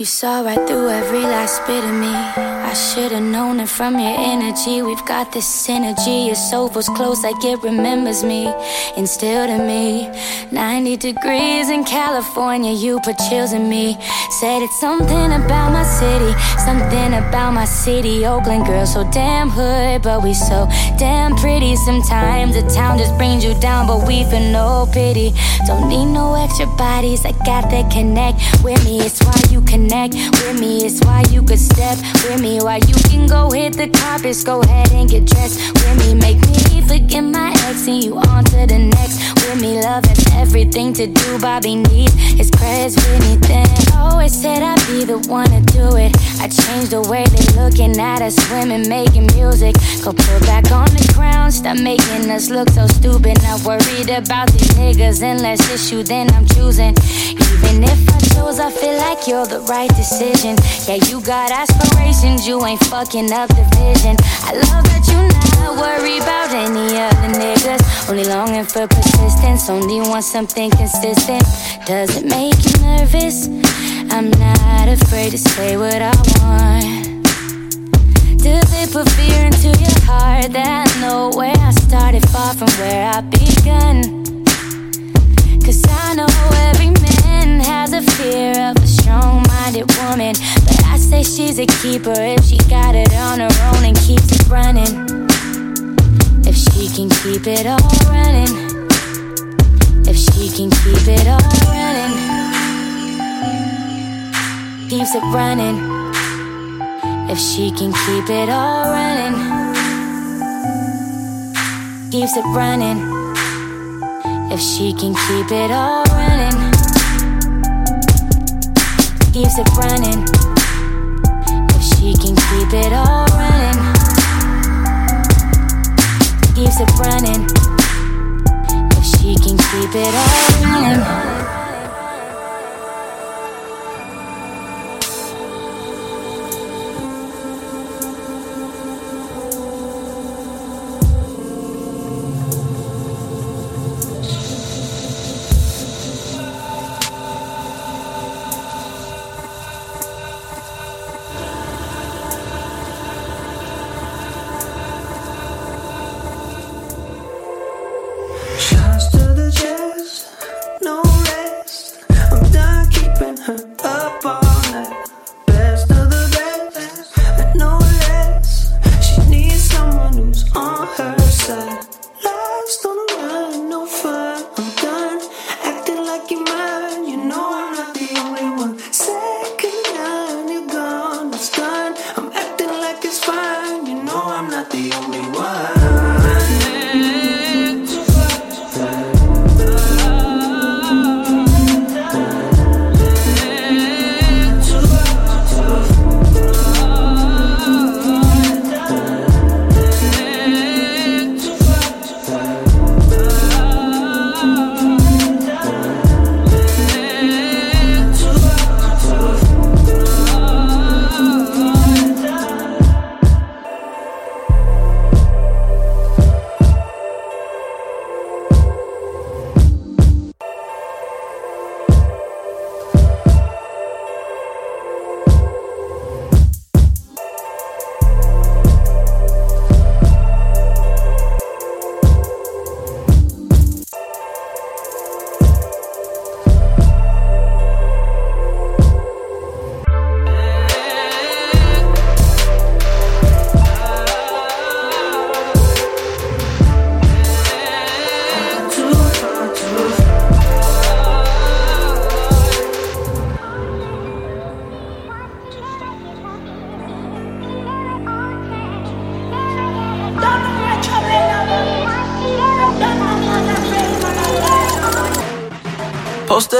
You saw right through every last bit of me. I should've known it from your energy. We've got this synergy. Your soul feels close like it remembers me. Instilled in me, 90 degrees in California. You put chills in me. Said it's something about my city, something about my city. Oakland girl, so damn hood, but we so damn pretty. Sometimes the town just brings you down, but we feel no pity. Don't need no extra bodies. I got that connect with me. It's why you connect connect with me. It's why you could step with me. Why you can go hit the carpets, go ahead and get dressed with me. Make me forget my ex and you on to the next with me. Love has everything to do. Bobby needs his credits with me. Then always said I'd be the one to do it. I changed the way they looking at us, women making music. Go put back on the ground, stop making us look so stupid. Not worried about these niggas, unless issue, then I'm choosing. Even if I chose, I feel like you're the right decision. Yeah, you got aspirations, you ain't fucking up the vision. I love that you not worry about any other niggas. Only longing for persistence, only want something consistent. Does it make you nervous? I'm not afraid to say what I want. It put fear into your heart that I know where I started far from where I begun? Cause I know every man has a fear of a strong minded woman. But I say she's a keeper if she got it on her own and keeps it running. If she can keep it all running. If she can keep it all running. Keeps it running. If she can keep it all running. Keeps it running if she can keep it all Keeps it running. If she can keep it all running. Keeps it running. If she can keep it all running.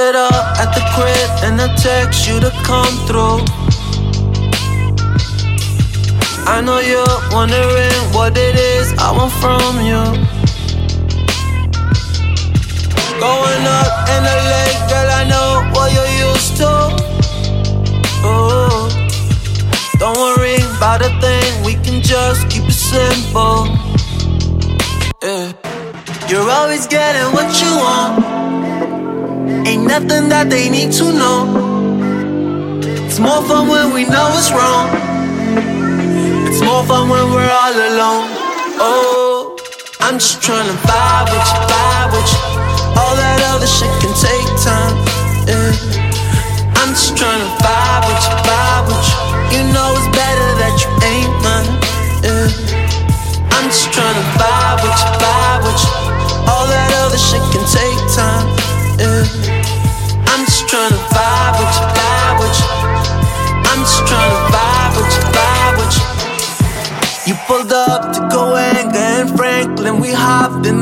Posted up at the crib and I text you to come through. I know you're wondering what it is I want from you. Going up in the lake, girl, I know what you're used to. Ooh. Don't worry about a thing, we can just keep it simple. Yeah. You're always getting what you want. Ain't nothing that they need to know. It's more fun when we know it's wrong. It's more fun when we're all alone. Oh, I'm just trying to vibe with you, vibe with you. All that other shit can take time.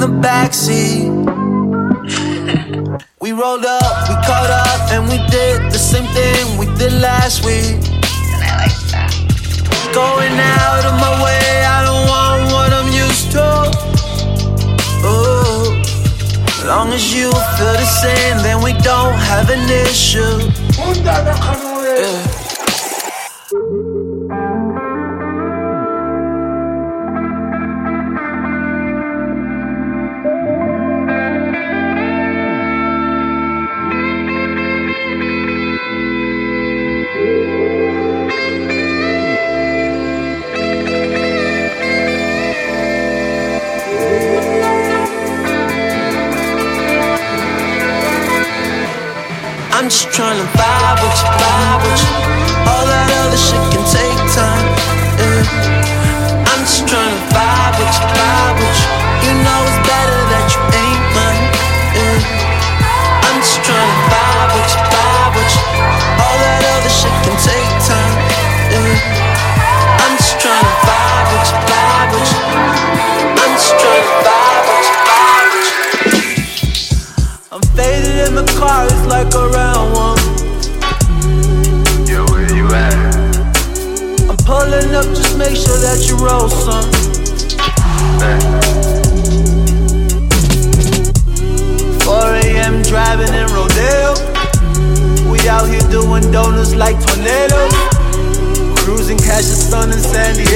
The backseat. we rolled up, we caught up, and we did the same thing we did last week. And I like that. Going out of my way, I don't want what I'm used to. Oh, long as you feel the same, then we don't have an issue. Yeah. Just trying to vibe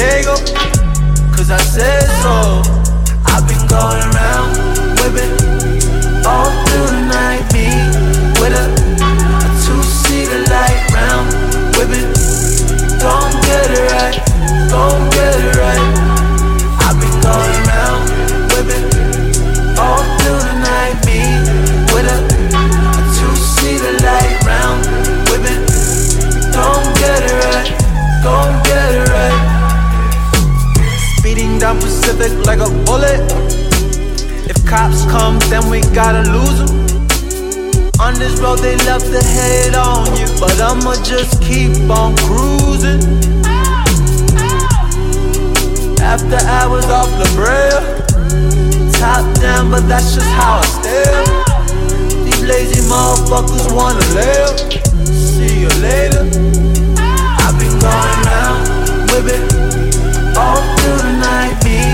Diego. Cause I said so. I've been going around, whipping all through the night. Me with a, a two-seater light round, whipping. Don't get it right, don't Down Pacific like a bullet. If cops come, then we gotta lose them. On this road, they love to hate on you, but I'ma just keep on cruising. After hours off La Brea, top down, but that's just how I stare. These lazy motherfuckers wanna live. See you later. I've been going all through the night. Me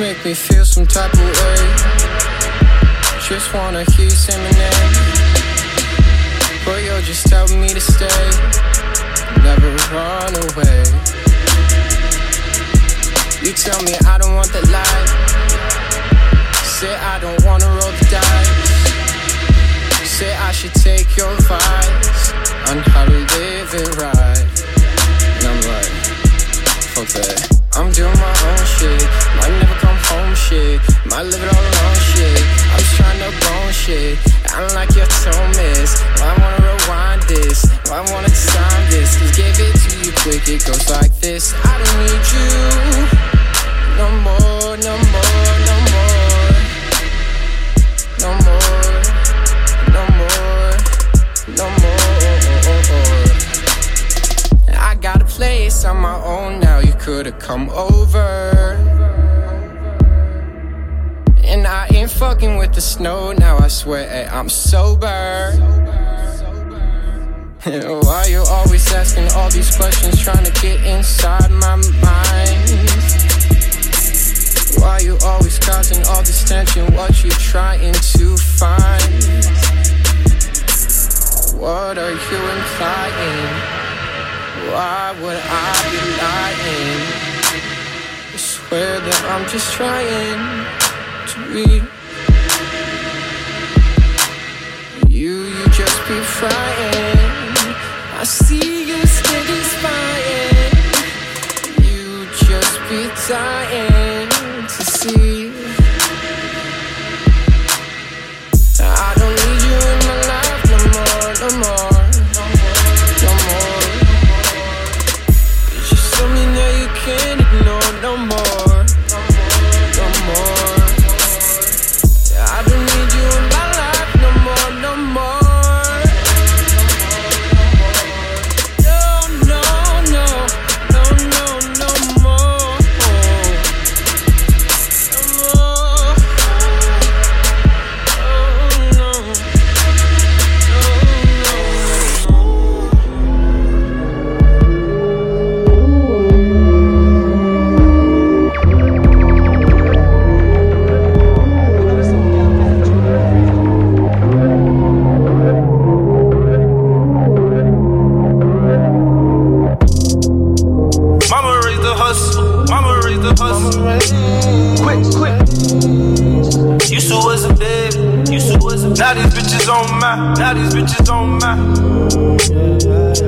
make me feel some type of way. Just wanna hear you say my name. But you're just telling me to stay. Never run away. You tell me I don't want that life. Say I don't wanna roll the dice. Say I should take your advice on how to live it right. And I'm like, fuck that. I'm doing my own shit. Might never come home shit. Might live it all alone shit. I was trying to bone shit. I don't like your tone miss. Why I wanna rewind this? Why I wanna time this? Cause gave it to you quick. It goes like this. I don't need you. Swear eh, I'm sober. Why you always asking all these questions, trying to get inside my mind? Why you always causing all this tension? What you trying to find? What are you implying? Why would I be lying? I swear that I'm just trying to be just be frying. I see you steady spying. You just be dying to see. Now these bitches on my. Now these bitches on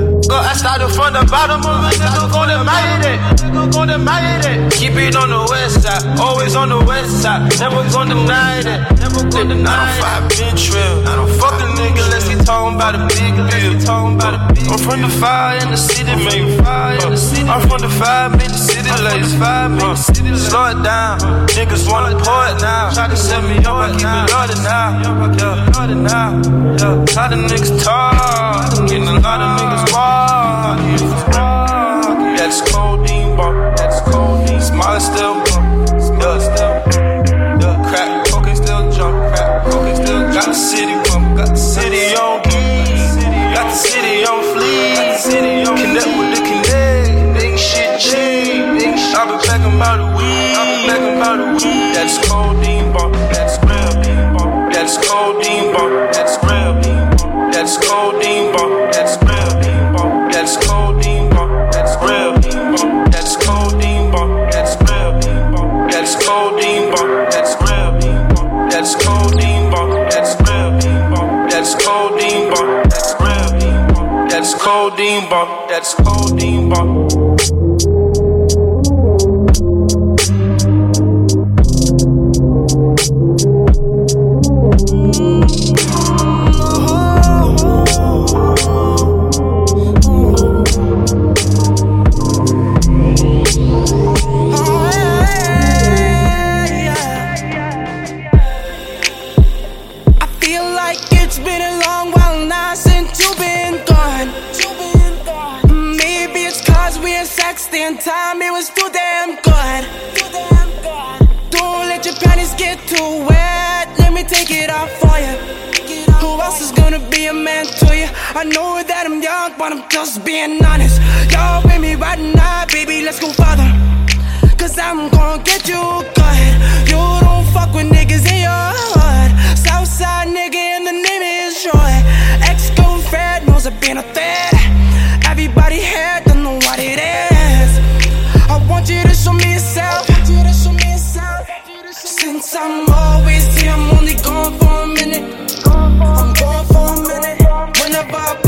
my. Girl, I started from the bottom of it. Nigga gonna make it. Nigga gonna make it. Keep it on the west side. Always on the west side. Never gonna deny that. Never gonna deny that. Five been trill. I don't fuck a nigga unless he talking about a big bill. Talking about a big I'm from the fire in the city, man. Fire in the city. I'm from the five minute city, ladies. Five minute city. Slow it down. Niggas wanna pour it now. Try to set me up, I keep it loaded now. Yeah, loaded now. Yeah, how the niggas talk. Getting a lot of niggas walk. Codeine. Still bump. Still, still. Yeah, crack cocaine still jump. Crack cocaine still got the city bump. Got the city on E. Got the city on fleek. Got the city on connect with the connect. Nigga shit cheap. Nigga. I been packing about a week. I been packing about a week. That's codeine bump. That's real. That's codeine bump. That's real. That's codeine bump. Bye. But I'm just being honest. Y'all with me right now, baby, let's go further. Cause I'm gonna get you good. You don't fuck with niggas in your hood. Southside nigga and the name is Troy. Ex girlfriend knows I've been a threat. Everybody here don't know what it is. I want you to show me yourself. Since I'm always here, I'm only gone for a minute. I'm gone for a minute. Whenever I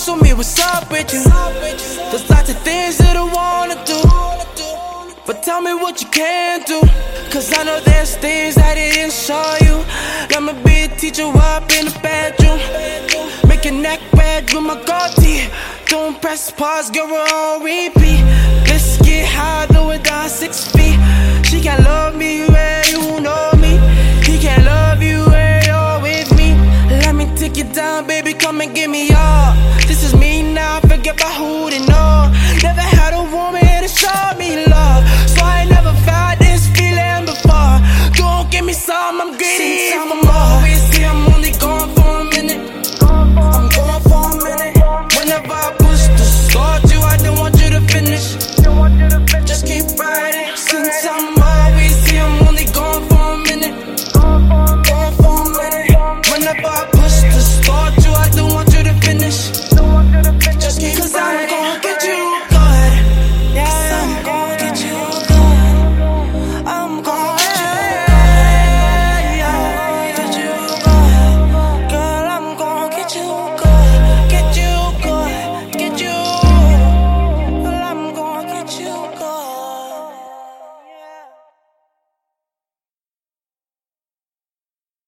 so me, what's up with you? There's lots of things that I wanna do. But tell me what you can do. Cause I know there's things that I didn't show you. Let me be a teacher up in the bedroom. Make your neck red with my gold. Don't press pause, girl, we're on repeat. Let's get high, do it down six feet. She can love me where you know me. He can love you where you're with me. Let me take you down, baby, come and give me all. This